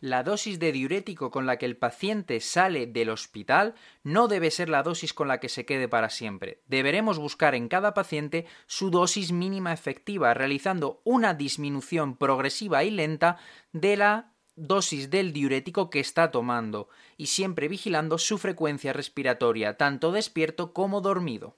la dosis de diurético con la que el paciente sale del hospital no debe ser la dosis con la que se quede para siempre. Deberemos buscar en cada paciente su dosis mínima efectiva, realizando una disminución progresiva y lenta de la dosis del diurético que está tomando y siempre vigilando su frecuencia respiratoria, tanto despierto como dormido.